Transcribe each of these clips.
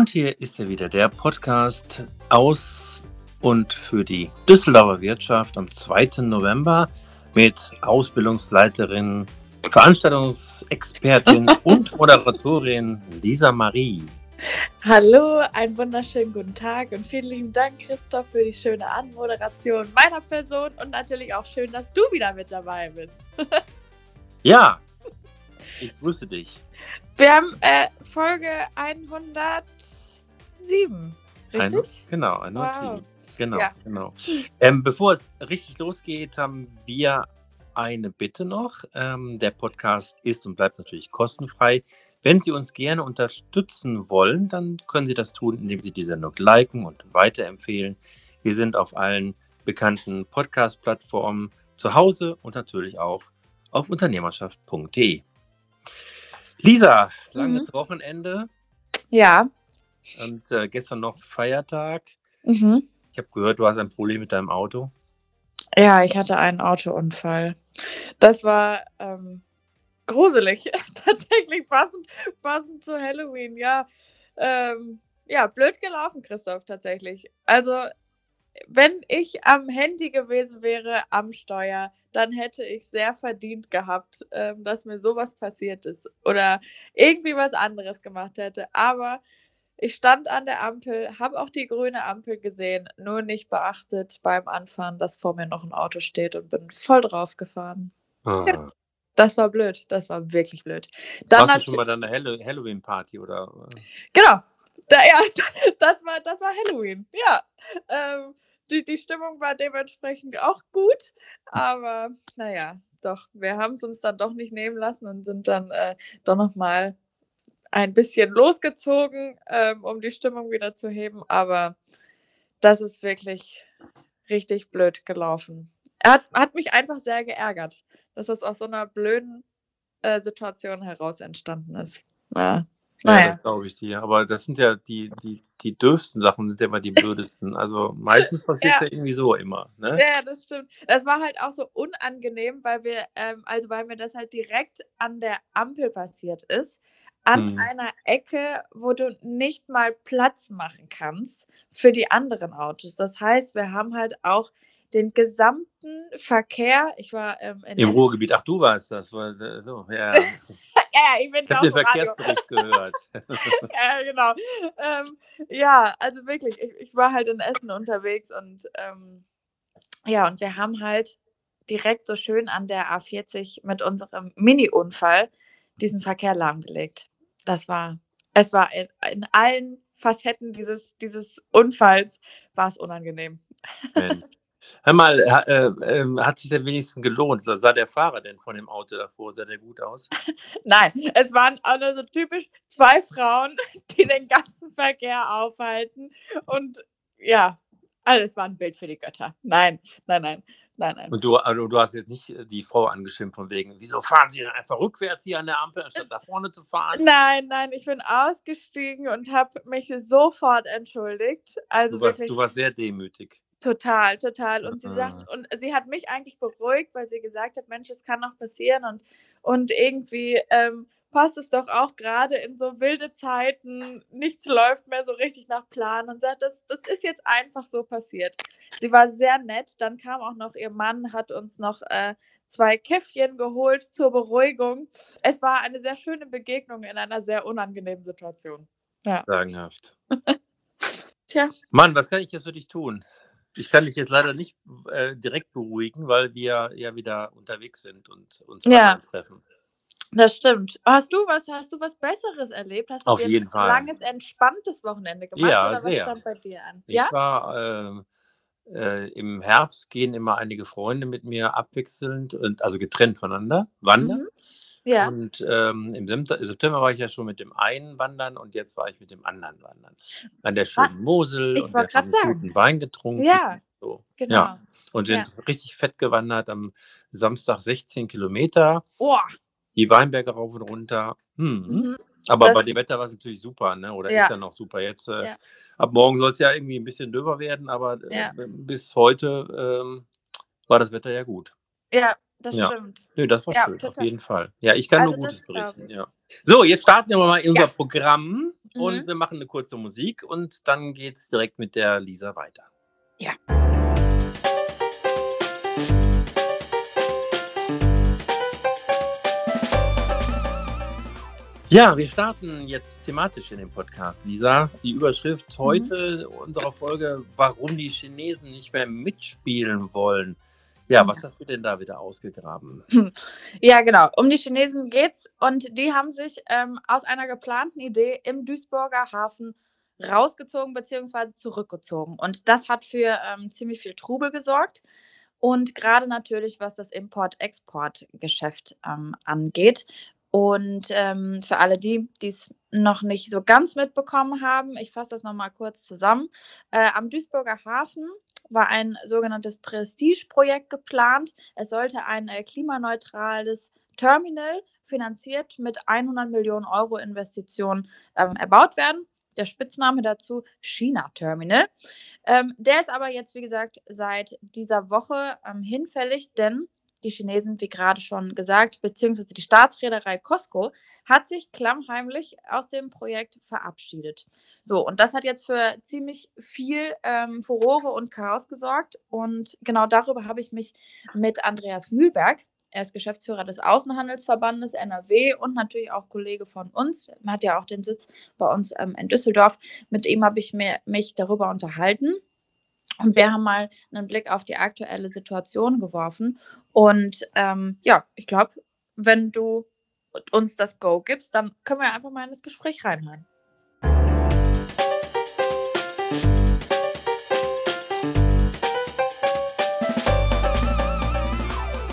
Und hier ist er wieder, der Podcast aus und für die Düsseldorfer Wirtschaft am 2. November mit Ausbildungsleiterin, Veranstaltungsexpertin und Moderatorin Lisa Marie. Hallo, einen wunderschönen guten Tag und vielen lieben Dank, Christoph, für die schöne Anmoderation meiner Person und natürlich auch schön, dass du wieder mit dabei bist. ja, ich grüße dich. Wir haben äh, Folge 107, richtig? Ein, genau, 107. Wow. Genau, ja. genau. Ähm, bevor es richtig losgeht, haben wir eine Bitte noch. Ähm, der Podcast ist und bleibt natürlich kostenfrei. Wenn Sie uns gerne unterstützen wollen, dann können Sie das tun, indem Sie die Sendung liken und weiterempfehlen. Wir sind auf allen bekannten Podcast-Plattformen zu Hause und natürlich auch auf unternehmerschaft.de. Lisa, langes mhm. Wochenende. Ja. Und äh, gestern noch Feiertag. Mhm. Ich habe gehört, du hast ein Problem mit deinem Auto. Ja, ich hatte einen Autounfall. Das war ähm, gruselig. Tatsächlich passend, passend zu Halloween. Ja, ähm, ja, blöd gelaufen, Christoph, tatsächlich. Also, wenn ich am Handy gewesen wäre, am Steuer, dann hätte ich sehr verdient gehabt, ähm, dass mir sowas passiert ist oder irgendwie was anderes gemacht hätte. Aber ich stand an der Ampel, habe auch die grüne Ampel gesehen, nur nicht beachtet beim Anfahren, dass vor mir noch ein Auto steht und bin voll drauf gefahren. Ah. Ja, das war blöd, das war wirklich blöd. Dann Warst du schon bei deiner Halloween-Party oder? Genau, da, ja, das war, das war Halloween, ja. Ähm, die, die Stimmung war dementsprechend auch gut, aber naja, doch, wir haben es uns dann doch nicht nehmen lassen und sind dann äh, doch nochmal ein bisschen losgezogen, ähm, um die Stimmung wieder zu heben, aber das ist wirklich richtig blöd gelaufen. Er hat, hat mich einfach sehr geärgert, dass das aus so einer blöden äh, Situation heraus entstanden ist. Ja. Naja. Ja, das glaube ich dir. Aber das sind ja die, die, die dürfsten Sachen, sind ja immer die blödesten. Also meistens passiert ja. ja irgendwie so immer. Ne? Ja, das stimmt. Das war halt auch so unangenehm, weil wir, ähm, also weil mir das halt direkt an der Ampel passiert ist an mhm. einer Ecke, wo du nicht mal Platz machen kannst für die anderen Autos. Das heißt, wir haben halt auch den gesamten Verkehr. Ich war ähm, im Ruhrgebiet. Ach, du warst das. War, so, ja. ja, ich bin ich habe den Verkehrsbericht gehört. ja, genau. Ähm, ja, also wirklich, ich, ich, war halt in Essen unterwegs und ähm, ja, und wir haben halt direkt so schön an der A40 mit unserem Mini-Unfall diesen Verkehr lahmgelegt. Das war, es war in, in allen Facetten dieses, dieses Unfalls war es unangenehm. Hör mal, äh, äh, hat sich denn wenigstens gelohnt? Sah der Fahrer denn von dem Auto davor, sah der gut aus? Nein, es waren alle so typisch zwei Frauen, die den ganzen Verkehr aufhalten. Und ja, alles war ein Bild für die Götter. Nein, nein, nein. Nein, nein. Und du, also du hast jetzt nicht äh, die Frau angeschimpft von wegen, wieso fahren Sie denn einfach rückwärts hier an der Ampel, anstatt da vorne zu fahren? Nein, nein, ich bin ausgestiegen und habe mich sofort entschuldigt. Also du, warst, wirklich, du warst sehr demütig. Total, total. Und sie sagt, und sie hat mich eigentlich beruhigt, weil sie gesagt hat, Mensch, es kann noch passieren und, und irgendwie ähm, passt es doch auch gerade in so wilde Zeiten, nichts läuft mehr so richtig nach Plan und sagt, das, das ist jetzt einfach so passiert. Sie war sehr nett. Dann kam auch noch ihr Mann, hat uns noch äh, zwei Käffchen geholt zur Beruhigung. Es war eine sehr schöne Begegnung in einer sehr unangenehmen Situation. Ja. Sagenhaft. Tja. Mann, was kann ich jetzt für dich tun? Ich kann dich jetzt leider nicht äh, direkt beruhigen, weil wir ja wieder unterwegs sind und uns ja. treffen. Das stimmt. Hast du was, hast du was Besseres erlebt? Hast du Auf ein Fall. langes, entspanntes Wochenende gemacht? Ja, oder sehr. was stand bei dir an? Ich ja? war äh, äh, im Herbst gehen immer einige Freunde mit mir abwechselnd und also getrennt voneinander wandern. Mhm. Ja. Und ähm, im September war ich ja schon mit dem einen wandern und jetzt war ich mit dem anderen wandern. An der schönen ah, Mosel ich und wir haben sagen. guten Wein getrunken. Ja, so. genau. Ja. Und sind ja. richtig fett gewandert am Samstag 16 Kilometer. Oh die Weinberge rauf und runter. Hm. Mhm. Aber das, bei dem Wetter war es natürlich super, ne? oder ja. ist ja noch super. Jetzt äh, ja. ab morgen soll es ja irgendwie ein bisschen döber werden, aber äh, ja. bis heute ähm, war das Wetter ja gut. Ja, das stimmt. Nö, das war schön, auf total. jeden Fall. Ja, ich kann Also nur Gutes berichten. So, jetzt starten wir mal in unser. Programm und Mhm. wir machen eine kurze Musik und dann geht es direkt mit der Lisa weiter. Ja. Ja, wir starten jetzt thematisch in den Podcast, Lisa. Die Überschrift Mhm. heute unserer Folge, warum die Chinesen nicht mehr mitspielen wollen. Ja, was hast du denn da wieder ausgegraben? Ja, genau. Um die Chinesen geht's und die haben sich ähm, aus einer geplanten Idee im Duisburger Hafen rausgezogen bzw. zurückgezogen. Und das hat für ähm, ziemlich viel Trubel gesorgt. Und gerade natürlich, was das Import-Export-Geschäft ähm, angeht. Und ähm, für alle die, die es noch nicht so ganz mitbekommen haben, ich fasse das nochmal kurz zusammen. Äh, am Duisburger Hafen war ein sogenanntes Prestige-Projekt geplant. Es sollte ein äh, klimaneutrales Terminal finanziert mit 100 Millionen Euro Investitionen ähm, erbaut werden. Der Spitzname dazu China Terminal. Ähm, der ist aber jetzt, wie gesagt, seit dieser Woche ähm, hinfällig, denn die Chinesen, wie gerade schon gesagt, beziehungsweise die Staatsreederei Costco hat sich klammheimlich aus dem Projekt verabschiedet. So, und das hat jetzt für ziemlich viel ähm, Furore und Chaos gesorgt. Und genau darüber habe ich mich mit Andreas Mühlberg, er ist Geschäftsführer des Außenhandelsverbandes NRW und natürlich auch Kollege von uns. Er hat ja auch den Sitz bei uns ähm, in Düsseldorf. Mit ihm habe ich mir, mich darüber unterhalten. Und wir haben mal einen Blick auf die aktuelle Situation geworfen. Und ähm, ja, ich glaube, wenn du uns das Go gibst, dann können wir einfach mal in das Gespräch reinhören.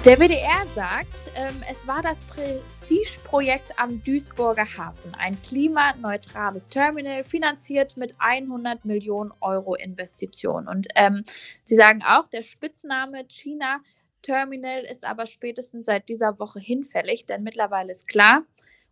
Der WDR sagt, ähm, es war das Prestige-Projekt am Duisburger Hafen, ein klimaneutrales Terminal, finanziert mit 100 Millionen Euro Investitionen. Und ähm, sie sagen auch, der Spitzname China Terminal ist aber spätestens seit dieser Woche hinfällig, denn mittlerweile ist klar,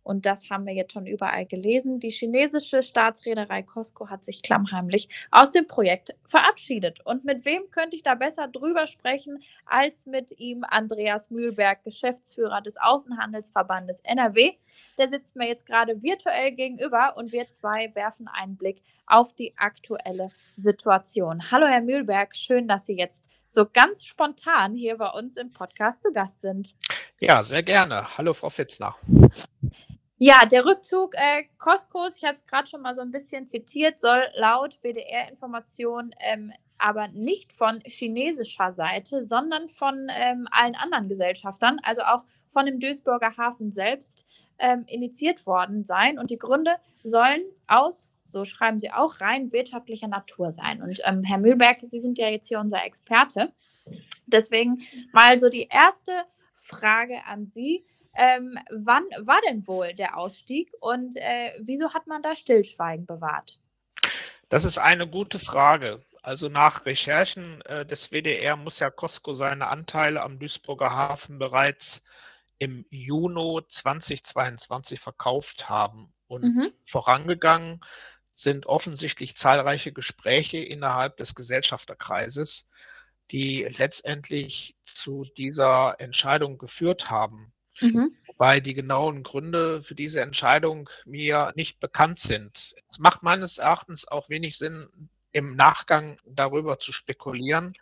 und das haben wir jetzt schon überall gelesen, die chinesische Staatsreederei Costco hat sich klammheimlich aus dem Projekt verabschiedet. Und mit wem könnte ich da besser drüber sprechen als mit ihm, Andreas Mühlberg, Geschäftsführer des Außenhandelsverbandes NRW. Der sitzt mir jetzt gerade virtuell gegenüber und wir zwei werfen einen Blick auf die aktuelle Situation. Hallo, Herr Mühlberg, schön, dass Sie jetzt so ganz spontan hier bei uns im Podcast zu Gast sind. Ja, sehr gerne. Hallo, Frau Fitzner. Ja, der Rückzug äh, Costcos, ich habe es gerade schon mal so ein bisschen zitiert, soll laut WDR-Informationen ähm, aber nicht von chinesischer Seite, sondern von ähm, allen anderen Gesellschaftern, also auch von dem Duisburger Hafen selbst ähm, initiiert worden sein. Und die Gründe sollen aus, so schreiben sie auch, rein wirtschaftlicher Natur sein. Und ähm, Herr Mühlberg, Sie sind ja jetzt hier unser Experte. Deswegen mal so die erste Frage an Sie. Ähm, wann war denn wohl der Ausstieg und äh, wieso hat man da Stillschweigen bewahrt? Das ist eine gute Frage. Also nach Recherchen äh, des WDR muss ja Costco seine Anteile am Duisburger Hafen bereits im Juni 2022 verkauft haben. Und Mhm. vorangegangen sind offensichtlich zahlreiche Gespräche innerhalb des Gesellschafterkreises, die letztendlich zu dieser Entscheidung geführt haben. Mhm. Wobei die genauen Gründe für diese Entscheidung mir nicht bekannt sind. Es macht meines Erachtens auch wenig Sinn, im Nachgang darüber zu spekulieren.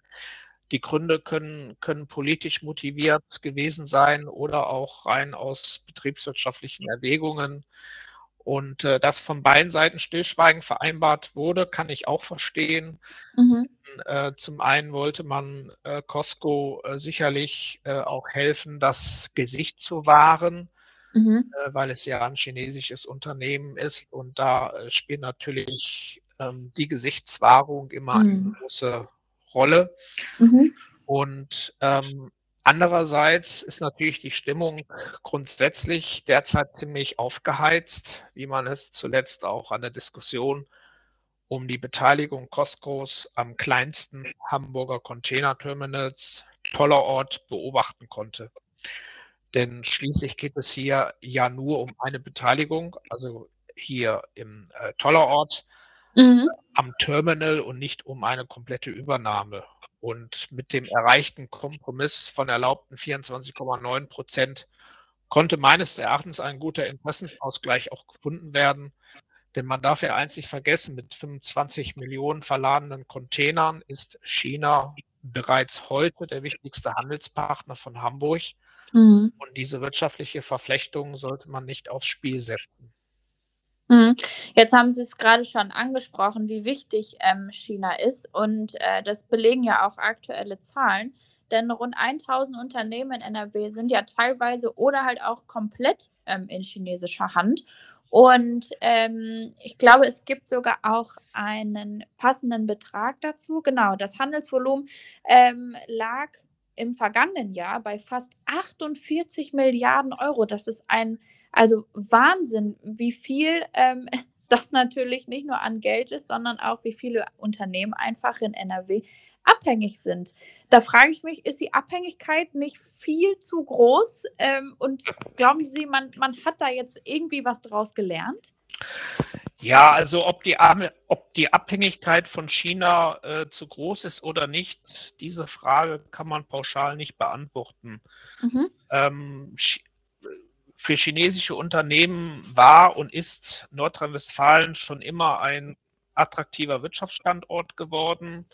Die Gründe können, können politisch motiviert gewesen sein oder auch rein aus betriebswirtschaftlichen Erwägungen. Und äh, dass von beiden Seiten Stillschweigen vereinbart wurde, kann ich auch verstehen. Mhm. Äh, zum einen wollte man äh, Costco äh, sicherlich äh, auch helfen, das Gesicht zu wahren, Mhm. äh, weil es ja ein chinesisches Unternehmen ist und da äh, spielt natürlich ähm, die Gesichtswahrung immer eine Mhm. große Rolle. Mhm. Und ähm, andererseits ist natürlich die Stimmung grundsätzlich derzeit ziemlich aufgeheizt, wie man es zuletzt auch an der Diskussion um die Beteiligung Costcos am kleinsten Hamburger Containerterminals Tollerort beobachten konnte. Denn schließlich geht es hier ja nur um eine Beteiligung, also hier im äh, Tollerort Mhm. am Terminal und nicht um eine komplette Übernahme. Und mit dem erreichten Kompromiss von erlaubten 24,9 Prozent konnte meines Erachtens ein guter Interessensausgleich auch gefunden werden. Denn man darf ja eins nicht vergessen, mit 25 Millionen verladenen Containern ist China bereits heute der wichtigste Handelspartner von Hamburg. Mhm. Und diese wirtschaftliche Verflechtung sollte man nicht aufs Spiel setzen. Mhm. Jetzt haben Sie es gerade schon angesprochen, wie wichtig ähm, China ist. Und äh, das belegen ja auch aktuelle Zahlen. Denn rund 1000 Unternehmen in NRW sind ja teilweise oder halt auch komplett ähm, in chinesischer Hand. Und ähm, ich glaube, es gibt sogar auch einen passenden Betrag dazu. Genau, das Handelsvolumen ähm, lag im vergangenen Jahr bei fast 48 Milliarden Euro. Das ist ein, also Wahnsinn, wie viel ähm, das natürlich nicht nur an Geld ist, sondern auch wie viele Unternehmen einfach in NRW abhängig sind. Da frage ich mich, ist die Abhängigkeit nicht viel zu groß? Ähm, und glauben Sie, man, man hat da jetzt irgendwie was draus gelernt? Ja, also ob die, ob die Abhängigkeit von China äh, zu groß ist oder nicht, diese Frage kann man pauschal nicht beantworten. Mhm. Ähm, für chinesische Unternehmen war und ist Nordrhein-Westfalen schon immer ein attraktiver Wirtschaftsstandort geworden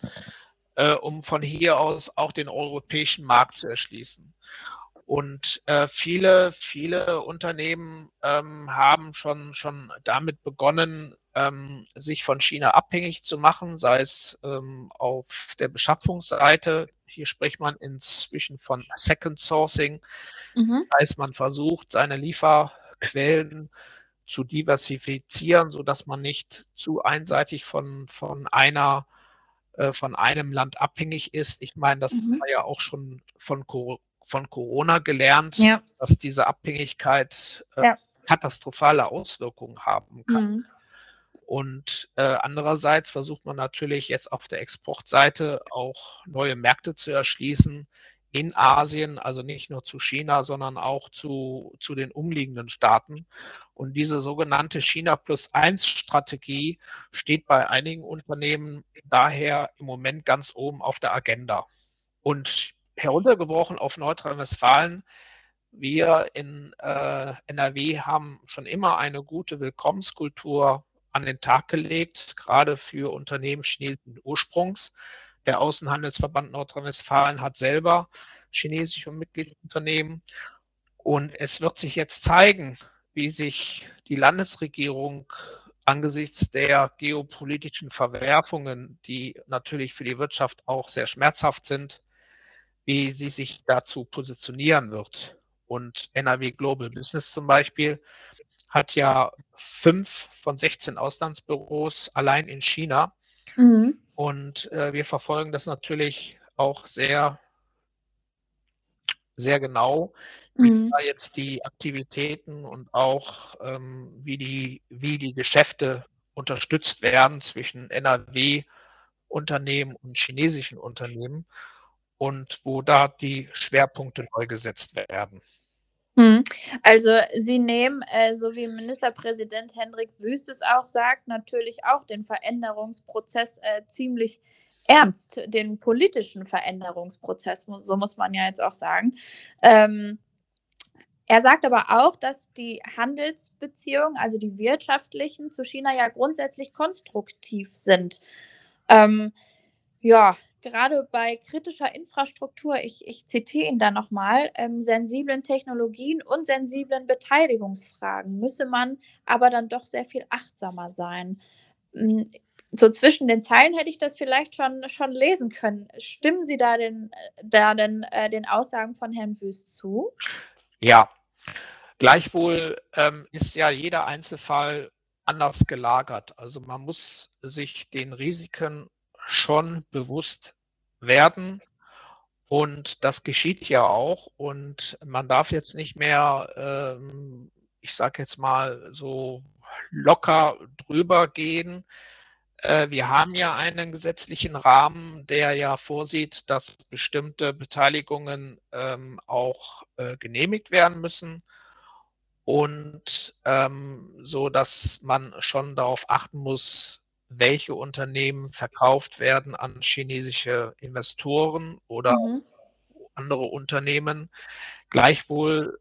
äh, um von hier aus auch den europäischen Markt zu erschließen. Und äh, viele, viele Unternehmen ähm, haben schon, schon damit begonnen, ähm, sich von China abhängig zu machen, sei es ähm, auf der Beschaffungsseite. Hier spricht man inzwischen von Second Sourcing. Mhm. Das heißt, man versucht, seine Lieferquellen zu diversifizieren, sodass man nicht zu einseitig von, von einer äh, von einem Land abhängig ist. Ich meine, das mhm. haben wir ja auch schon von, von Corona gelernt, ja. dass diese Abhängigkeit äh, ja. katastrophale Auswirkungen haben kann. Mhm. Und äh, andererseits versucht man natürlich jetzt auf der Exportseite auch neue Märkte zu erschließen in Asien, also nicht nur zu China, sondern auch zu, zu den umliegenden Staaten. Und diese sogenannte China plus eins Strategie steht bei einigen Unternehmen daher im Moment ganz oben auf der Agenda. Und heruntergebrochen auf Nordrhein-Westfalen, wir in äh, NRW haben schon immer eine gute Willkommenskultur an den Tag gelegt, gerade für Unternehmen chinesischen Ursprungs. Der Außenhandelsverband Nordrhein-Westfalen hat selber chinesische Mitgliedsunternehmen. Und es wird sich jetzt zeigen, wie sich die Landesregierung angesichts der geopolitischen Verwerfungen, die natürlich für die Wirtschaft auch sehr schmerzhaft sind, wie sie sich dazu positionieren wird. Und NRW Global Business zum Beispiel hat ja fünf von 16 Auslandsbüros allein in China. Mhm. Und äh, wir verfolgen das natürlich auch sehr, sehr genau, wie mhm. da jetzt die Aktivitäten und auch ähm, wie, die, wie die Geschäfte unterstützt werden zwischen NRW-Unternehmen und chinesischen Unternehmen und wo da die Schwerpunkte neu gesetzt werden. Mhm. Also Sie nehmen, äh, so wie Ministerpräsident Hendrik Wüst es auch sagt, natürlich auch den Veränderungsprozess äh, ziemlich ernst, den politischen Veränderungsprozess, so muss man ja jetzt auch sagen. Ähm, er sagt aber auch, dass die Handelsbeziehungen, also die wirtschaftlichen zu China ja grundsätzlich konstruktiv sind. Ähm, ja, gerade bei kritischer Infrastruktur, ich, ich zitiere ihn da nochmal, ähm, sensiblen Technologien und sensiblen Beteiligungsfragen müsse man aber dann doch sehr viel achtsamer sein. Hm, so zwischen den Zeilen hätte ich das vielleicht schon, schon lesen können. Stimmen Sie da den, da den, äh, den Aussagen von Herrn Wüst zu? Ja, gleichwohl ähm, ist ja jeder Einzelfall anders gelagert. Also man muss sich den Risiken schon bewusst werden. Und das geschieht ja auch. Und man darf jetzt nicht mehr, ähm, ich sage jetzt mal, so locker drüber gehen. Äh, wir haben ja einen gesetzlichen Rahmen, der ja vorsieht, dass bestimmte Beteiligungen ähm, auch äh, genehmigt werden müssen. Und ähm, so, dass man schon darauf achten muss, welche Unternehmen verkauft werden an chinesische Investoren oder mhm. andere Unternehmen. Gleichwohl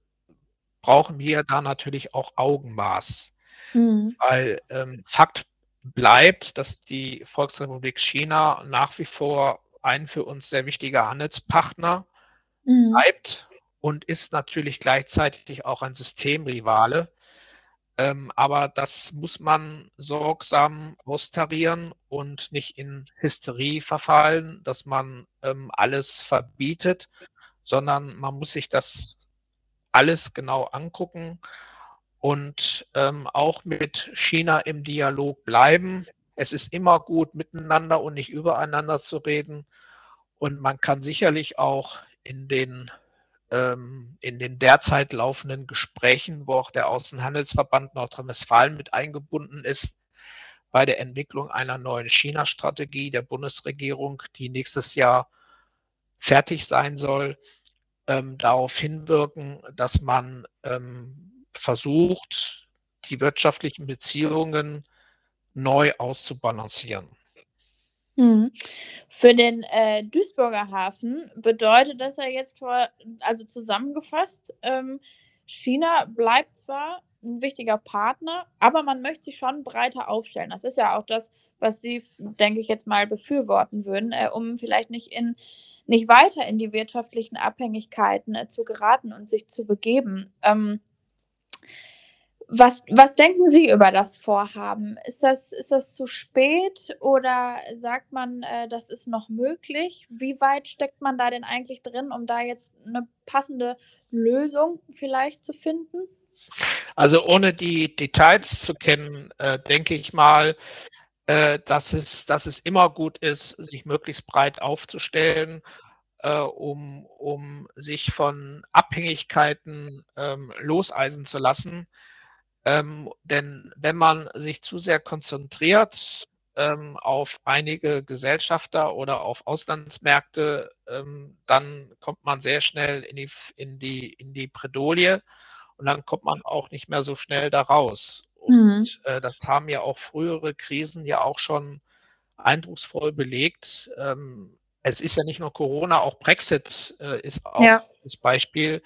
brauchen wir da natürlich auch Augenmaß, mhm. weil ähm, Fakt bleibt, dass die Volksrepublik China nach wie vor ein für uns sehr wichtiger Handelspartner mhm. bleibt und ist natürlich gleichzeitig auch ein Systemrivale. Ähm, aber das muss man sorgsam austarieren und nicht in Hysterie verfallen, dass man ähm, alles verbietet, sondern man muss sich das alles genau angucken und ähm, auch mit China im Dialog bleiben. Es ist immer gut, miteinander und nicht übereinander zu reden. Und man kann sicherlich auch in den, ähm, in den derzeit laufenden Gesprächen, wo auch der Außenhandelsverband Nordrhein-Westfalen mit eingebunden ist, bei der Entwicklung einer neuen China-Strategie der Bundesregierung, die nächstes Jahr fertig sein soll, ähm, darauf hinwirken, dass man ähm, versucht, die wirtschaftlichen Beziehungen neu auszubalancieren. Hm. Für den äh, Duisburger Hafen bedeutet das ja jetzt, also zusammengefasst, ähm, China bleibt zwar ein wichtiger Partner, aber man möchte sich schon breiter aufstellen. Das ist ja auch das, was Sie, denke ich, jetzt mal befürworten würden, äh, um vielleicht nicht in nicht weiter in die wirtschaftlichen Abhängigkeiten äh, zu geraten und sich zu begeben. Ähm, was, was denken Sie über das Vorhaben? Ist das, ist das zu spät oder sagt man, äh, das ist noch möglich? Wie weit steckt man da denn eigentlich drin, um da jetzt eine passende Lösung vielleicht zu finden? Also ohne die Details zu kennen, äh, denke ich mal, äh, dass, es, dass es immer gut ist, sich möglichst breit aufzustellen, äh, um, um sich von Abhängigkeiten ähm, loseisen zu lassen. Ähm, denn wenn man sich zu sehr konzentriert ähm, auf einige Gesellschafter oder auf Auslandsmärkte, ähm, dann kommt man sehr schnell in die, in, die, in die Predolie und dann kommt man auch nicht mehr so schnell da raus. Mhm. Und äh, das haben ja auch frühere Krisen ja auch schon eindrucksvoll belegt. Ähm, es ist ja nicht nur Corona, auch Brexit äh, ist auch ja. das Beispiel,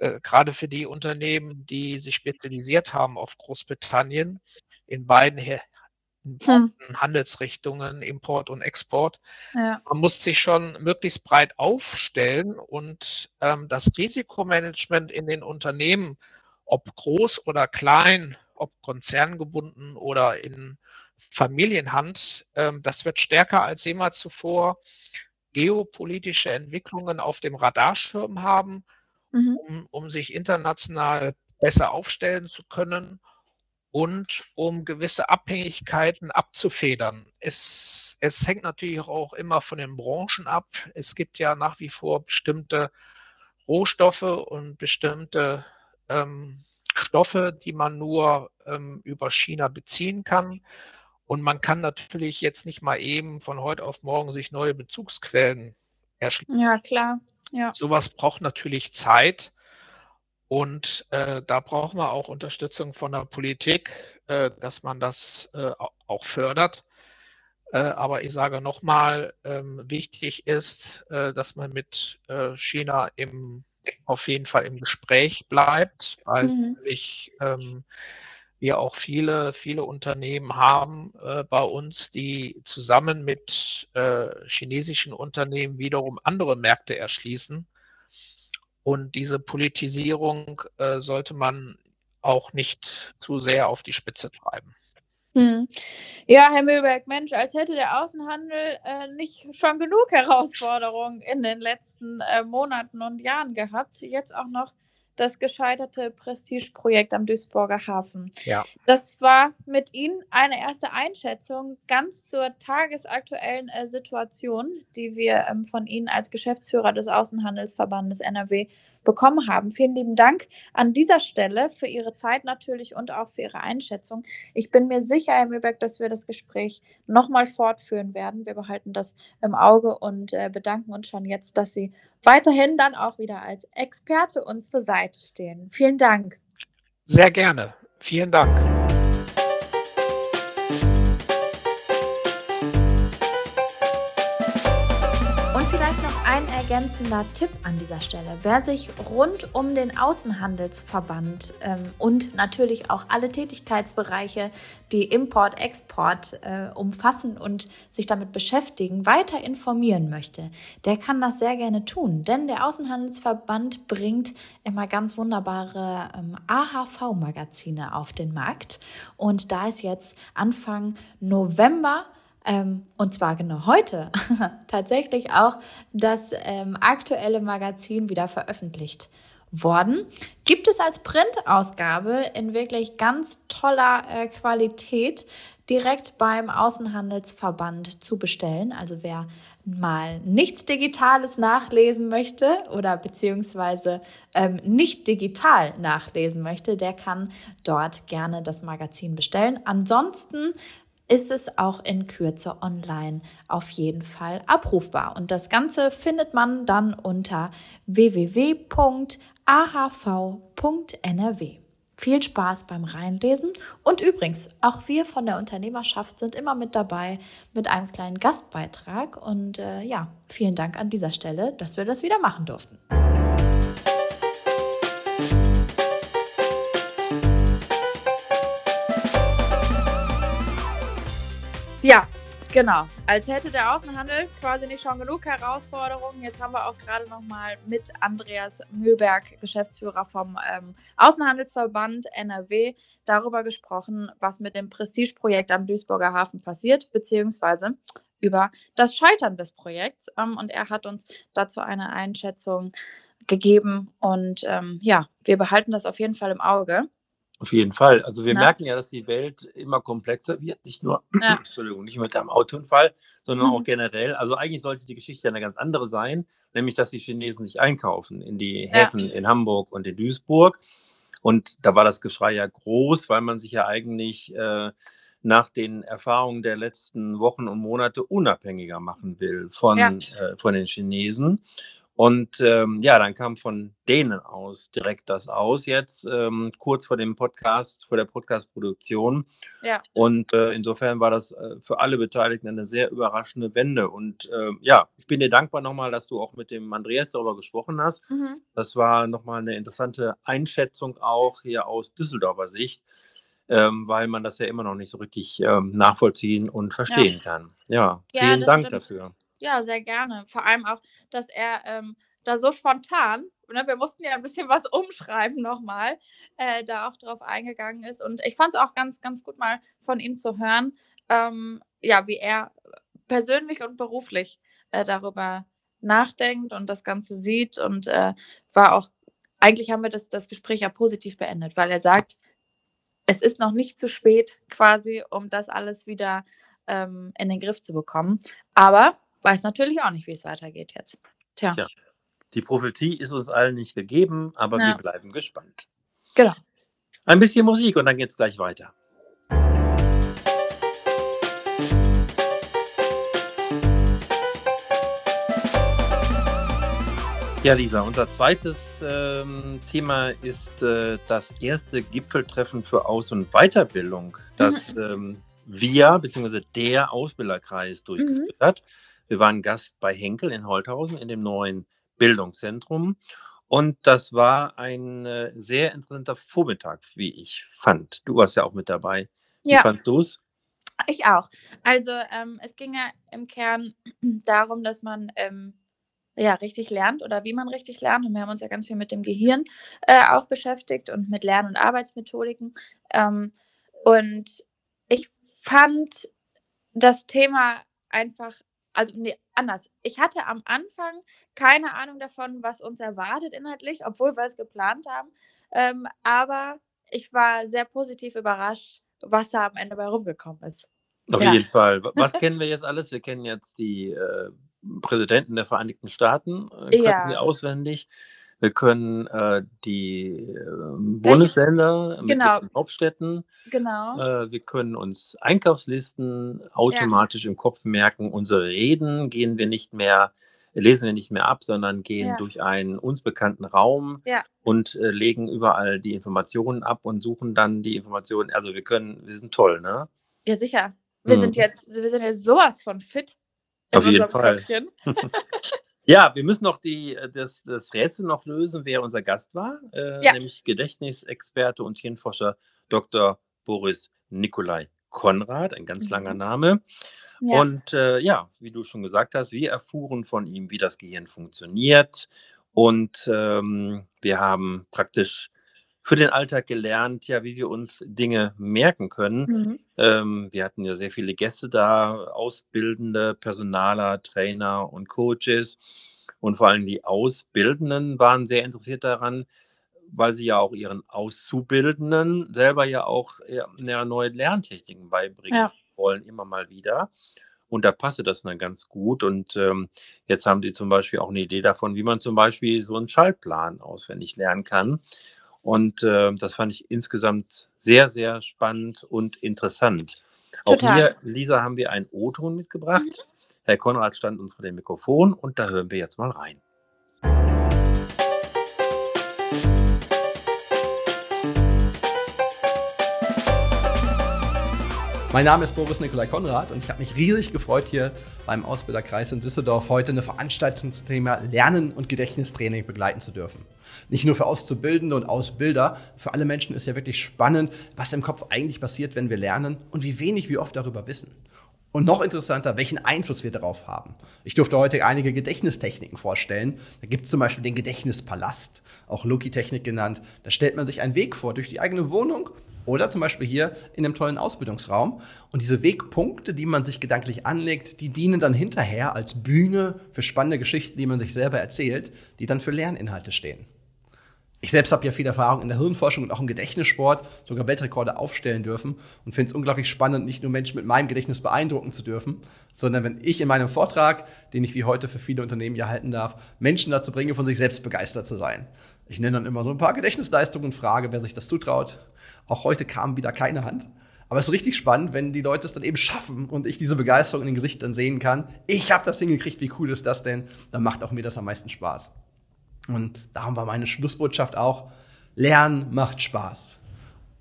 äh, gerade für die Unternehmen, die sich spezialisiert haben auf Großbritannien in beiden, in hm. Handelsrichtungen, Import und Export. Ja. Man muss sich schon möglichst breit aufstellen und ähm, das Risikomanagement in den Unternehmen, ob groß oder klein, ob konzerngebunden oder in Familienhand, ähm, das wird stärker als jemals zuvor geopolitische Entwicklungen auf dem Radarschirm haben, mhm. um, um sich international besser aufstellen zu können und um gewisse Abhängigkeiten abzufedern. Es, es hängt natürlich auch immer von den Branchen ab. Es gibt ja nach wie vor bestimmte Rohstoffe und bestimmte ähm, Stoffe, die man nur ähm, über China beziehen kann. Und man kann natürlich jetzt nicht mal eben von heute auf morgen sich neue Bezugsquellen erschließen. Ja, klar. Ja. Sowas braucht natürlich Zeit. Und äh, da brauchen wir auch Unterstützung von der Politik, äh, dass man das äh, auch fördert. Äh, aber ich sage nochmal, ähm, wichtig ist, äh, dass man mit äh, China im auf jeden Fall im Gespräch bleibt, weil mhm. ich ähm, wir auch viele, viele Unternehmen haben äh, bei uns, die zusammen mit äh, chinesischen Unternehmen wiederum andere Märkte erschließen. Und diese Politisierung äh, sollte man auch nicht zu sehr auf die Spitze treiben. Hm. Ja, Herr Mühlberg, Mensch, als hätte der Außenhandel äh, nicht schon genug Herausforderungen in den letzten äh, Monaten und Jahren gehabt. Jetzt auch noch das gescheiterte Prestigeprojekt am Duisburger Hafen. Ja. Das war mit Ihnen eine erste Einschätzung ganz zur tagesaktuellen äh, Situation, die wir ähm, von Ihnen als Geschäftsführer des Außenhandelsverbandes NRW bekommen haben. Vielen lieben Dank an dieser Stelle für Ihre Zeit natürlich und auch für Ihre Einschätzung. Ich bin mir sicher, Herr Mühlberg, dass wir das Gespräch nochmal fortführen werden. Wir behalten das im Auge und äh, bedanken uns schon jetzt, dass Sie weiterhin dann auch wieder als Experte uns zur Seite stehen. Vielen Dank. Sehr gerne. Vielen Dank. Ergänzender Tipp an dieser Stelle. Wer sich rund um den Außenhandelsverband ähm, und natürlich auch alle Tätigkeitsbereiche, die Import, Export äh, umfassen und sich damit beschäftigen, weiter informieren möchte, der kann das sehr gerne tun. Denn der Außenhandelsverband bringt immer ganz wunderbare ähm, AHV-Magazine auf den Markt. Und da ist jetzt Anfang November ähm, und zwar genau heute tatsächlich auch das ähm, aktuelle Magazin wieder veröffentlicht worden. Gibt es als Printausgabe in wirklich ganz toller äh, Qualität direkt beim Außenhandelsverband zu bestellen. Also wer mal nichts Digitales nachlesen möchte oder beziehungsweise ähm, nicht digital nachlesen möchte, der kann dort gerne das Magazin bestellen. Ansonsten ist es auch in Kürze online auf jeden Fall abrufbar. Und das Ganze findet man dann unter www.ahv.nrw. Viel Spaß beim Reinlesen und übrigens, auch wir von der Unternehmerschaft sind immer mit dabei mit einem kleinen Gastbeitrag und äh, ja, vielen Dank an dieser Stelle, dass wir das wieder machen durften. Ja, genau. Als hätte der Außenhandel quasi nicht schon genug Herausforderungen. Jetzt haben wir auch gerade noch mal mit Andreas Mühlberg, Geschäftsführer vom ähm, Außenhandelsverband NRW, darüber gesprochen, was mit dem Prestigeprojekt am Duisburger Hafen passiert, beziehungsweise über das Scheitern des Projekts. Ähm, und er hat uns dazu eine Einschätzung gegeben. Und ähm, ja, wir behalten das auf jeden Fall im Auge. Auf jeden Fall. Also wir Na? merken ja, dass die Welt immer komplexer wird, nicht nur, ja. Entschuldigung, nicht mit einem Autounfall, sondern mhm. auch generell. Also eigentlich sollte die Geschichte eine ganz andere sein, nämlich dass die Chinesen sich einkaufen in die Häfen ja. in Hamburg und in Duisburg. Und da war das Geschrei ja groß, weil man sich ja eigentlich äh, nach den Erfahrungen der letzten Wochen und Monate unabhängiger machen will von, ja. äh, von den Chinesen. Und ähm, ja, dann kam von denen aus direkt das aus jetzt, ähm, kurz vor dem Podcast, vor der Podcast-Produktion. Ja. Und äh, insofern war das äh, für alle Beteiligten eine sehr überraschende Wende. Und äh, ja, ich bin dir dankbar nochmal, dass du auch mit dem Andreas darüber gesprochen hast. Mhm. Das war nochmal eine interessante Einschätzung auch hier aus Düsseldorfer Sicht. Ähm, weil man das ja immer noch nicht so richtig ähm, nachvollziehen und verstehen ja. kann. Ja, ja vielen Dank stimmt. dafür. Ja, sehr gerne. Vor allem auch, dass er ähm, da so spontan, ne, wir mussten ja ein bisschen was umschreiben nochmal, äh, da auch drauf eingegangen ist. Und ich fand es auch ganz, ganz gut mal von ihm zu hören, ähm, ja, wie er persönlich und beruflich äh, darüber nachdenkt und das Ganze sieht. Und äh, war auch, eigentlich haben wir das, das Gespräch ja positiv beendet, weil er sagt, es ist noch nicht zu spät quasi, um das alles wieder ähm, in den Griff zu bekommen. Aber weiß natürlich auch nicht, wie es weitergeht jetzt. Tja. Tja. Die Prophetie ist uns allen nicht gegeben, aber ja. wir bleiben gespannt. Genau. Ein bisschen Musik und dann geht es gleich weiter. Ja, Lisa, unser zweites ähm, Thema ist äh, das erste Gipfeltreffen für Aus- und Weiterbildung, das mhm. ähm, wir bzw. der Ausbilderkreis durchgeführt mhm. hat. Wir waren Gast bei Henkel in Holthausen in dem neuen Bildungszentrum. Und das war ein äh, sehr interessanter Vormittag, wie ich fand. Du warst ja auch mit dabei. Wie ja. fandst du es? Ich auch. Also ähm, es ging ja im Kern darum, dass man ähm, ja richtig lernt oder wie man richtig lernt. Und wir haben uns ja ganz viel mit dem Gehirn äh, auch beschäftigt und mit Lern- und Arbeitsmethodiken. Ähm, und ich fand das Thema einfach also nee, anders. Ich hatte am Anfang keine Ahnung davon, was uns erwartet inhaltlich, obwohl wir es geplant haben. Ähm, aber ich war sehr positiv überrascht, was da am Ende bei rumgekommen ist. Auf ja. jeden Fall. Was kennen wir jetzt alles? Wir kennen jetzt die äh, Präsidenten der Vereinigten Staaten, äh, ja. sie auswendig. Wir können äh, die äh, Bundesländer mit genau. den Hauptstädten. Genau. Äh, wir können uns Einkaufslisten automatisch ja. im Kopf merken. Unsere Reden gehen wir nicht mehr, lesen wir nicht mehr ab, sondern gehen ja. durch einen uns bekannten Raum ja. und äh, legen überall die Informationen ab und suchen dann die Informationen. Also wir können, wir sind toll, ne? Ja, sicher. Wir hm. sind jetzt, wir sind jetzt sowas von fit. Auf jeden Fall. Ja, wir müssen noch die, äh, das, das Rätsel noch lösen, wer unser Gast war, äh, ja. nämlich Gedächtnisexperte und Hirnforscher Dr. Boris Nikolai Konrad, ein ganz langer mhm. Name. Ja. Und äh, ja, wie du schon gesagt hast, wir erfuhren von ihm, wie das Gehirn funktioniert. Und ähm, wir haben praktisch für den Alltag gelernt, ja, wie wir uns Dinge merken können. Mhm. Ähm, wir hatten ja sehr viele Gäste da, Ausbildende, Personaler, Trainer und Coaches. Und vor allem die Ausbildenden waren sehr interessiert daran, weil sie ja auch ihren Auszubildenden selber ja auch ja, neue Lerntechniken beibringen ja. wollen, immer mal wieder. Und da passte das dann ganz gut. Und ähm, jetzt haben sie zum Beispiel auch eine Idee davon, wie man zum Beispiel so einen Schaltplan auswendig lernen kann. Und äh, das fand ich insgesamt sehr, sehr spannend und interessant. Total. Auch hier, Lisa, haben wir einen O-Ton mitgebracht. Mhm. Herr Konrad stand uns vor dem Mikrofon und da hören wir jetzt mal rein. Mein Name ist Boris Nikolai Konrad und ich habe mich riesig gefreut, hier beim Ausbilderkreis in Düsseldorf heute eine Veranstaltung zum Thema Lernen und Gedächtnistraining begleiten zu dürfen. Nicht nur für Auszubildende und Ausbilder, für alle Menschen ist ja wirklich spannend, was im Kopf eigentlich passiert, wenn wir lernen und wie wenig wir oft darüber wissen. Und noch interessanter, welchen Einfluss wir darauf haben. Ich durfte heute einige Gedächtnistechniken vorstellen. Da gibt es zum Beispiel den Gedächtnispalast, auch Loki-Technik genannt. Da stellt man sich einen Weg vor durch die eigene Wohnung oder zum Beispiel hier in einem tollen Ausbildungsraum. Und diese Wegpunkte, die man sich gedanklich anlegt, die dienen dann hinterher als Bühne für spannende Geschichten, die man sich selber erzählt, die dann für Lerninhalte stehen. Ich selbst habe ja viel Erfahrung in der Hirnforschung und auch im Gedächtnissport, sogar Weltrekorde aufstellen dürfen und finde es unglaublich spannend, nicht nur Menschen mit meinem Gedächtnis beeindrucken zu dürfen, sondern wenn ich in meinem Vortrag, den ich wie heute für viele Unternehmen ja halten darf, Menschen dazu bringe, von sich selbst begeistert zu sein. Ich nenne dann immer so ein paar Gedächtnisleistungen und frage, wer sich das zutraut. Auch heute kam wieder keine Hand. Aber es ist richtig spannend, wenn die Leute es dann eben schaffen und ich diese Begeisterung in den Gesichtern sehen kann. Ich habe das hingekriegt, wie cool ist das denn? Dann macht auch mir das am meisten Spaß. Und darum war meine Schlussbotschaft auch, Lernen macht Spaß.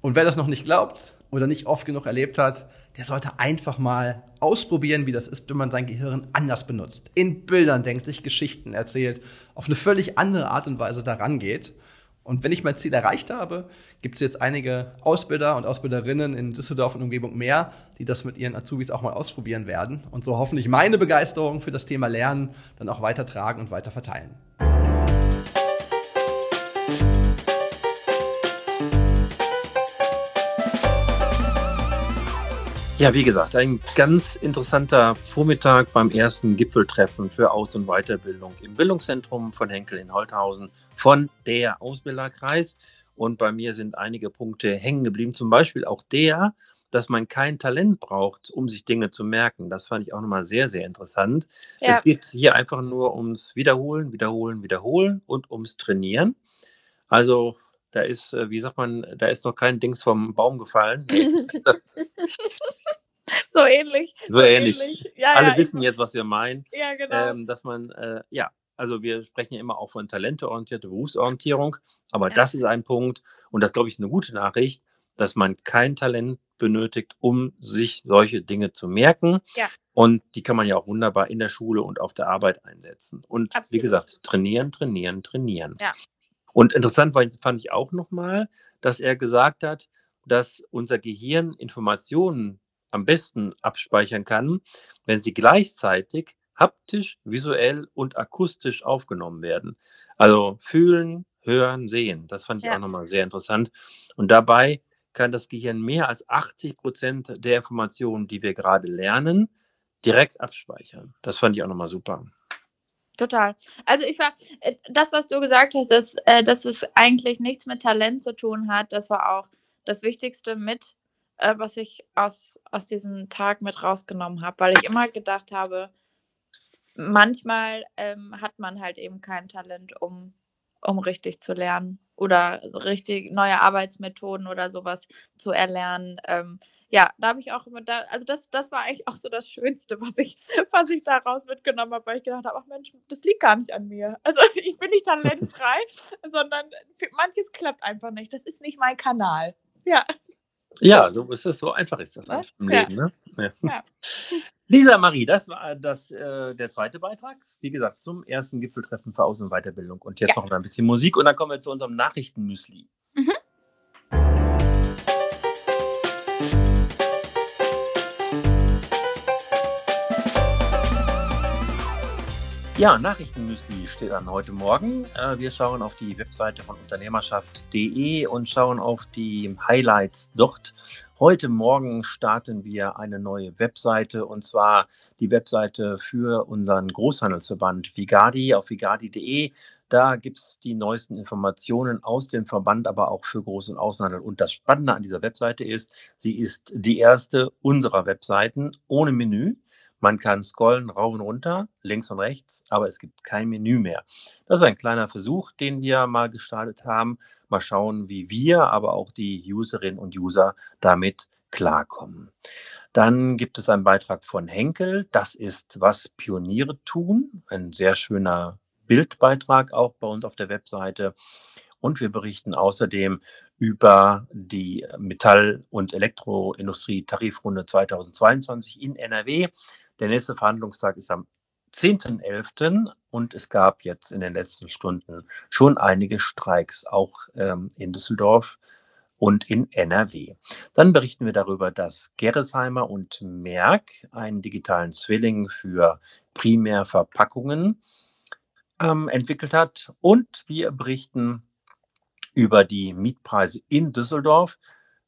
Und wer das noch nicht glaubt oder nicht oft genug erlebt hat, der sollte einfach mal ausprobieren, wie das ist, wenn man sein Gehirn anders benutzt, in Bildern denkt, sich Geschichten erzählt, auf eine völlig andere Art und Weise daran geht. Und wenn ich mein Ziel erreicht habe, gibt es jetzt einige Ausbilder und Ausbilderinnen in Düsseldorf und Umgebung mehr, die das mit ihren Azubis auch mal ausprobieren werden und so hoffentlich meine Begeisterung für das Thema Lernen dann auch weitertragen und weiter verteilen. Ja, wie gesagt, ein ganz interessanter Vormittag beim ersten Gipfeltreffen für Aus- und Weiterbildung im Bildungszentrum von Henkel in Holthausen von der Ausbilderkreis. Und bei mir sind einige Punkte hängen geblieben, zum Beispiel auch der, dass man kein Talent braucht, um sich Dinge zu merken. Das fand ich auch nochmal sehr, sehr interessant. Ja. Es geht hier einfach nur ums Wiederholen, Wiederholen, Wiederholen und ums Trainieren. Also da ist, äh, wie sagt man, da ist noch kein Dings vom Baum gefallen. so ähnlich. So, so ähnlich. ähnlich. Ja, Alle ja, wissen jetzt, was wir meinen. Ja, genau. Ähm, dass man, äh, ja, also wir sprechen ja immer auch von talenteorientierter Berufsorientierung, aber ja. das ist ein Punkt und das glaube ich eine gute Nachricht, dass man kein Talent benötigt, um sich solche Dinge zu merken. Ja. Und die kann man ja auch wunderbar in der Schule und auf der Arbeit einsetzen. Und Absolut. wie gesagt, trainieren, trainieren, trainieren. Ja. Und interessant fand ich auch nochmal, dass er gesagt hat, dass unser Gehirn Informationen am besten abspeichern kann, wenn sie gleichzeitig haptisch, visuell und akustisch aufgenommen werden. Also fühlen, hören, sehen. Das fand ich ja. auch nochmal sehr interessant. Und dabei kann das Gehirn mehr als 80 Prozent der Informationen, die wir gerade lernen, direkt abspeichern. Das fand ich auch nochmal super. Total. Also ich war, äh, das, was du gesagt hast, dass, äh, dass es eigentlich nichts mit Talent zu tun hat, das war auch das Wichtigste mit, äh, was ich aus, aus diesem Tag mit rausgenommen habe, weil ich immer gedacht habe, manchmal ähm, hat man halt eben kein Talent, um, um richtig zu lernen oder richtig neue Arbeitsmethoden oder sowas zu erlernen. Ähm, ja, da habe ich auch immer da, also das, das war eigentlich auch so das Schönste, was ich, was ich daraus mitgenommen habe, weil ich gedacht habe, ach Mensch, das liegt gar nicht an mir. Also ich bin nicht talentfrei, sondern manches klappt einfach nicht. Das ist nicht mein Kanal. Ja. Ja, so ist es, so einfach ist das Was? im Ja. Leben. Ne? Ja. Ja. Lisa Marie, das war das, äh, der zweite Beitrag. Wie gesagt, zum ersten Gipfeltreffen für Aus- und Weiterbildung. Und jetzt Ja. noch ein bisschen Musik und dann kommen wir zu unserem Nachrichtenmüsli. Mhm. Ja, Nachrichtenmüsli steht an heute Morgen. Äh, wir schauen auf die Webseite von unternehmerschaft.de und schauen auf die Highlights dort. Heute Morgen starten wir eine neue Webseite und zwar die Webseite für unseren Großhandelsverband Vigadi auf vigadi.de. Da gibt es die neuesten Informationen aus dem Verband, aber auch für Groß- und Außenhandel. Und das Spannende an dieser Webseite ist, sie ist die erste unserer Webseiten ohne Menü. Man kann scrollen rauf und runter, links und rechts, aber es gibt kein Menü mehr. Das ist ein kleiner Versuch, den wir mal gestartet haben. Mal schauen, wie wir, aber auch die Userinnen und User damit klarkommen. Dann gibt es einen Beitrag von Henkel. Das ist, was Pioniere tun. Ein sehr schöner Bildbeitrag auch bei uns auf der Webseite. Und wir berichten außerdem über die Metall- und Elektroindustrie-Tarifrunde 2022 in NRW. Der nächste Verhandlungstag ist am 10.11. und es gab jetzt in den letzten Stunden schon einige Streiks, auch ähm, in Düsseldorf und in NRW. Dann berichten wir darüber, dass Gerresheimer und Merck einen digitalen Zwilling für Primärverpackungen ähm, entwickelt hat. Und wir berichten über die Mietpreise in Düsseldorf.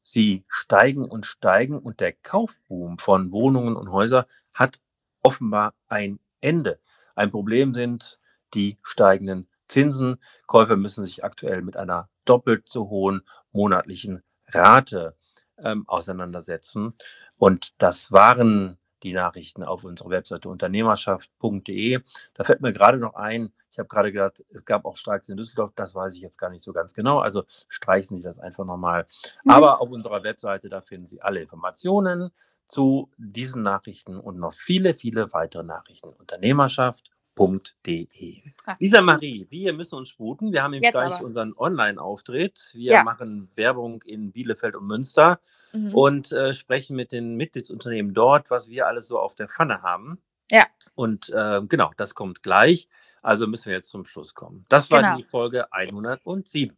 Sie steigen und steigen und der Kaufboom von Wohnungen und Häusern hat offenbar ein Ende. Ein Problem sind die steigenden Zinsen. Käufer müssen sich aktuell mit einer doppelt so hohen monatlichen Rate ähm, auseinandersetzen. Und das waren die Nachrichten auf unserer Webseite unternehmerschaft.de. Da fällt mir gerade noch ein, ich habe gerade gesagt, es gab auch Streiks in Düsseldorf, das weiß ich jetzt gar nicht so ganz genau. Also streichen Sie das einfach nochmal. Mhm. Aber auf unserer Webseite, da finden Sie alle Informationen zu diesen Nachrichten und noch viele, viele weitere Nachrichten. Unternehmerschaft.de. Ah. Lisa Marie, wir müssen uns sputen. Wir haben jetzt Jetzt gleich aber. unseren Online-Auftritt. Wir Ja. machen Werbung in Bielefeld und Münster Mhm. und äh, sprechen mit den Mitgliedsunternehmen dort, was wir alles so auf der Pfanne haben. Ja. Und äh, genau, das kommt gleich. Also müssen wir jetzt zum Schluss kommen. Das war Genau. die Folge 107.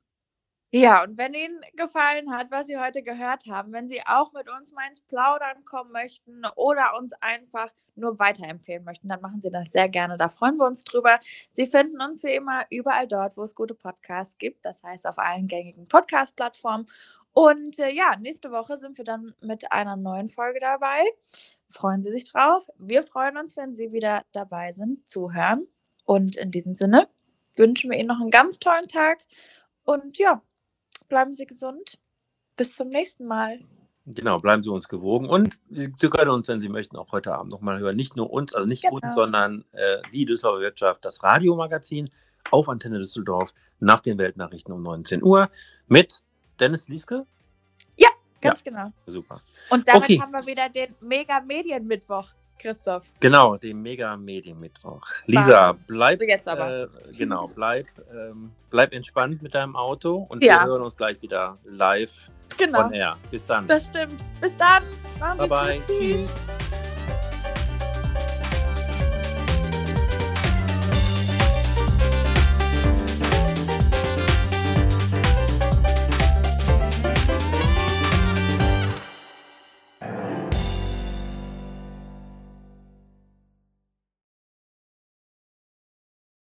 Ja, und wenn Ihnen gefallen hat, was Sie heute gehört haben, wenn Sie auch mit uns mal ins Plaudern kommen möchten oder uns einfach nur weiterempfehlen möchten, dann machen Sie das sehr gerne. Da freuen wir uns drüber. Sie finden uns wie immer überall dort, wo es gute Podcasts gibt. Das heißt auf allen gängigen Podcast-Plattformen. Und äh, ja, nächste Woche sind wir dann mit einer neuen Folge dabei. Freuen Sie sich drauf. Wir freuen uns, wenn Sie wieder dabei sind, zuhören. Und in diesem Sinne wünschen wir Ihnen noch einen ganz tollen Tag. Und ja, bleiben Sie gesund. Bis zum nächsten Mal. Genau, bleiben Sie uns gewogen. Und Sie können uns, wenn Sie möchten, auch heute Abend nochmal hören. Nicht nur uns, also nicht Genau. uns, sondern äh, die Düsseldorfer Wirtschaft, das Radiomagazin auf Antenne Düsseldorf nach den Weltnachrichten um 19 Uhr mit Dennis Lieske. Ganz genau. Super. Und damit Okay. haben wir wieder den Mega-Medien-Mittwoch, Christoph. Genau, dem Mega-Medienmittwoch. Lisa, bleib, Also jetzt aber. Äh, genau, bleib, ähm, bleib entspannt mit deinem Auto und Ja. wir hören uns gleich wieder live Genau. on air. Bis dann. Das stimmt. Bis dann. Machen Bye bye. Tschüss. Tschüss.